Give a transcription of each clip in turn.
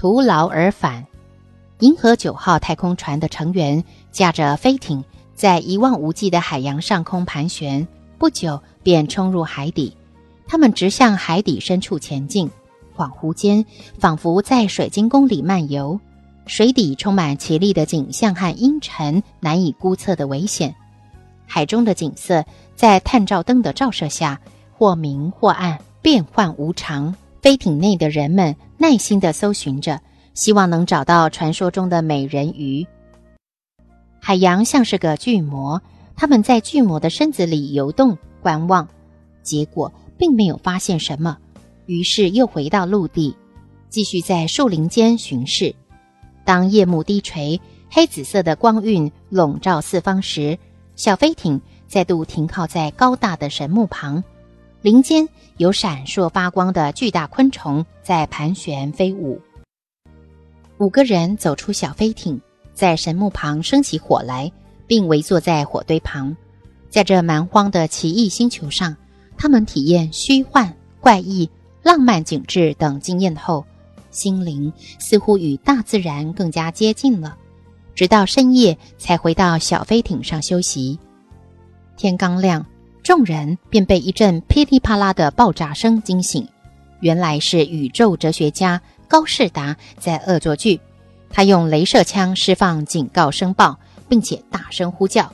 徒劳而返。银河九号太空船的成员驾着飞艇，在一望无际的海洋上空盘旋，不久便冲入海底。他们直向海底深处前进，恍惚间仿佛在水晶宫里漫游。水底充满奇丽的景象和阴沉难以估测的危险。海中的景色在探照灯的照射下，或明或暗，变幻无常。飞艇内的人们耐心地搜寻着，希望能找到传说中的美人鱼。海洋像是个巨魔，他们在巨魔的身子里游动观望，结果并没有发现什么，于是又回到陆地，继续在树林间巡视。当夜幕低垂，黑紫色的光晕笼罩四方时，小飞艇再度停靠在高大的神木旁。林间有闪烁发光的巨大昆虫在盘旋飞舞。五个人走出小飞艇，在神木旁生起火来，并围坐在火堆旁。在这蛮荒的奇异星球上，他们体验虚幻、怪异、浪漫景致等经验后，心灵似乎与大自然更加接近了。直到深夜才回到小飞艇上休息。天刚亮。众人便被一阵噼里啪啦的爆炸声惊醒，原来是宇宙哲学家高士达在恶作剧。他用镭射枪释放警告声报，并且大声呼叫：“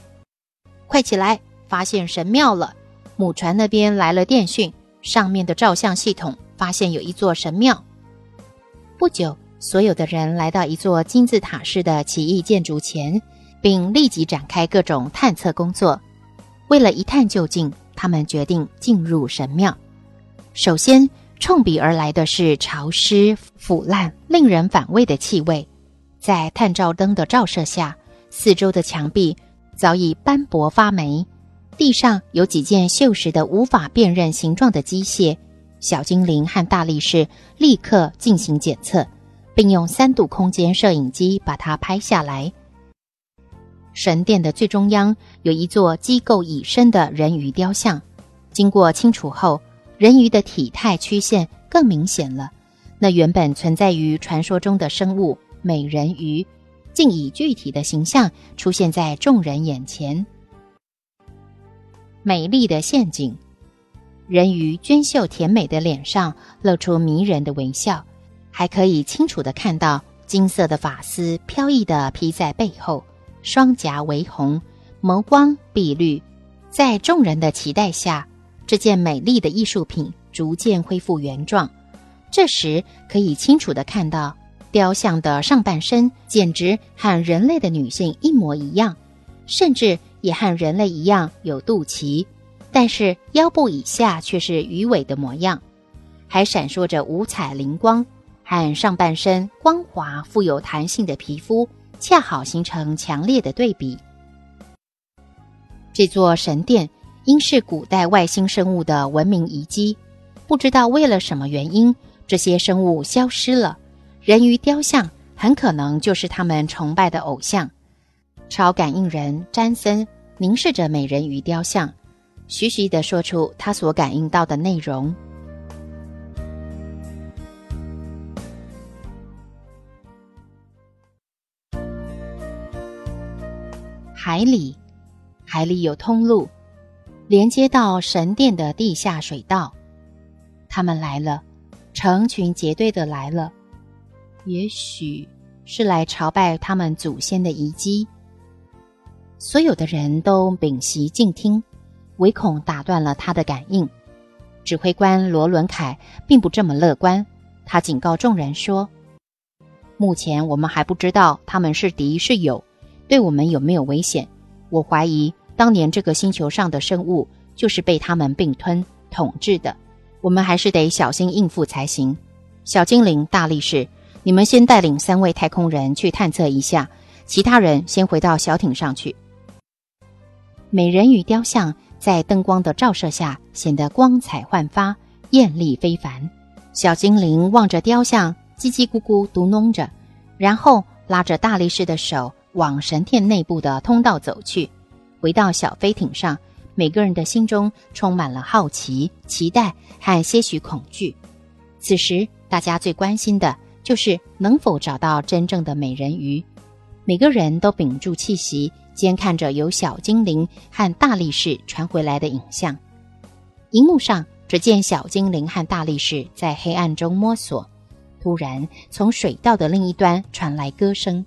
快起来！发现神庙了！母船那边来了电讯，上面的照相系统发现有一座神庙。”不久，所有的人来到一座金字塔式的奇异建筑前，并立即展开各种探测工作。为了一探究竟，他们决定进入神庙。首先，冲鼻而来的是潮湿、腐烂、令人反胃的气味。在探照灯的照射下，四周的墙壁早已斑驳发霉，地上有几件锈蚀的无法辨认形状的机械。小精灵和大力士立刻进行检测，并用三度空间摄影机把它拍下来。神殿的最中央有一座机构已深的人鱼雕像，经过清除后，人鱼的体态曲线更明显了。那原本存在于传说中的生物美人鱼，竟以具体的形象出现在众人眼前。美丽的陷阱，人鱼娟秀甜美的脸上露出迷人的微笑，还可以清楚的看到金色的发丝飘逸的披在背后。双颊微红，眸光碧绿，在众人的期待下，这件美丽的艺术品逐渐恢复原状。这时，可以清楚的看到，雕像的上半身简直和人类的女性一模一样，甚至也和人类一样有肚脐，但是腰部以下却是鱼尾的模样，还闪烁着五彩灵光，和上半身光滑富有弹性的皮肤。恰好形成强烈的对比。这座神殿应是古代外星生物的文明遗迹，不知道为了什么原因，这些生物消失了。人鱼雕像很可能就是他们崇拜的偶像。超感应人詹森凝视着美人鱼雕像，徐徐地说出他所感应到的内容。海里，海里有通路，连接到神殿的地下水道。他们来了，成群结队的来了，也许是来朝拜他们祖先的遗迹。所有的人都屏息静听，唯恐打断了他的感应。指挥官罗伦凯并不这么乐观，他警告众人说：“目前我们还不知道他们是敌是友。”对我们有没有危险？我怀疑当年这个星球上的生物就是被他们并吞统治的。我们还是得小心应付才行。小精灵、大力士，你们先带领三位太空人去探测一下，其他人先回到小艇上去。美人鱼雕像在灯光的照射下显得光彩焕发、艳丽非凡。小精灵望着雕像，叽叽咕咕嘟哝着，然后拉着大力士的手往神殿内部的通道走去。回到小飞艇上。每个人的心中充满了好奇、期待和些许恐惧。此时，大家最关心的就是能否找到真正的美人鱼。每个人都屏住气息，监看着由小精灵和大力士传回来的影像。荧幕上，只见小精灵和大力士在黑暗中摸索。突然，从水道的另一端传来歌声。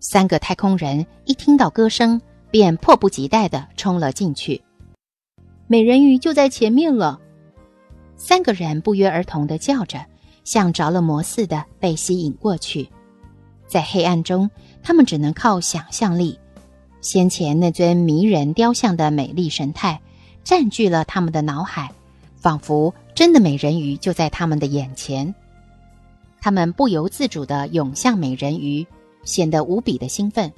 三个太空人一听到歌声，便迫不及待地冲了进去。美人鱼就在前面了，三个人不约而同的叫着，像着了魔似的被吸引过去。在黑暗中，他们只能靠想象力。先前那尊迷人雕像的美丽神态占据了他们的脑海，仿佛真的美人鱼就在他们的眼前。他们不由自主地涌向美人鱼，显得无比的兴奋。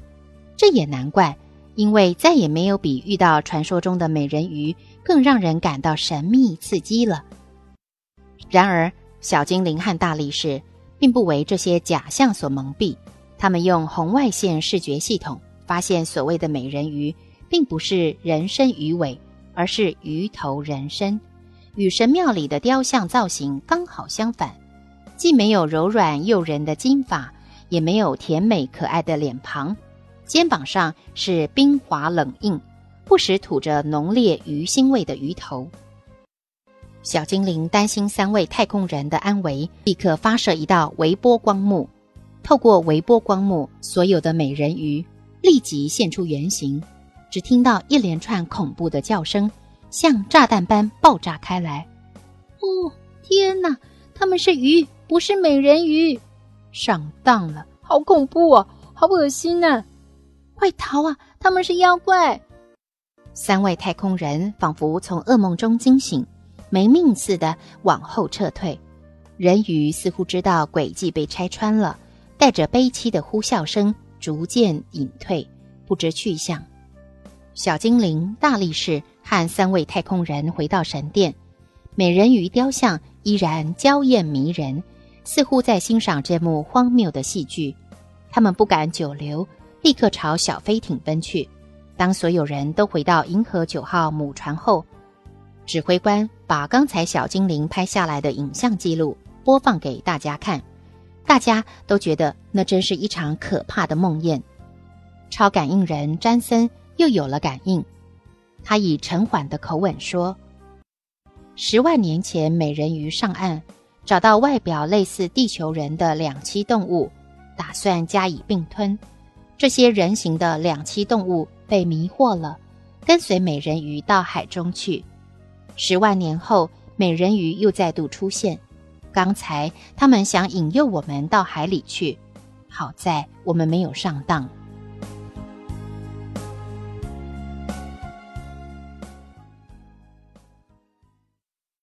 这也难怪，因为再也没有比遇到传说中的美人鱼。更让人感到神秘刺激了。然而，小精灵和大力士并不为这些假象所蒙蔽，他们用红外线视觉系统发现，所谓的美人鱼并不是人身鱼尾，而是鱼头人身，与神庙里的雕像造型刚好相反，既没有柔软诱人的金发，也没有甜美可爱的脸庞，肩膀上是冰滑冷硬。不时吐着浓烈鱼腥味的鱼头，小精灵担心三位太空人的安危，立刻发射一道微波光幕。透过微波光幕，所有的美人鱼立即现出原形。只听到一连串恐怖的叫声，像炸弹般爆炸开来。哦，天哪！他们是鱼，不是美人鱼！上当了！好恐怖啊！好恶心呐！快逃啊！他们是妖怪！三位太空人仿佛从噩梦中惊醒，没命似的往后撤退。人鱼似乎知道诡计被拆穿了，带着悲凄的呼啸声逐渐隐退，不知去向。小精灵、大力士和三位太空人回到神殿，美人鱼雕像依然娇艳迷人，似乎在欣赏这幕荒谬的戏剧。他们不敢久留，立刻朝小飞艇奔去。当所有人都回到银河九号母船后，指挥官把刚才小精灵拍下来的影像记录播放给大家看，大家都觉得那真是一场可怕的梦魇。超感应人詹森又有了感应，他以沉缓的口吻说：“十万年前，美人鱼上岸，找到外表类似地球人的两栖动物，打算加以并吞。这些人形的两栖动物。”被迷惑了，跟随美人鱼到海中去。十万年后，美人鱼又再度出现。刚才他们想引诱我们到海里去，好在我们没有上当。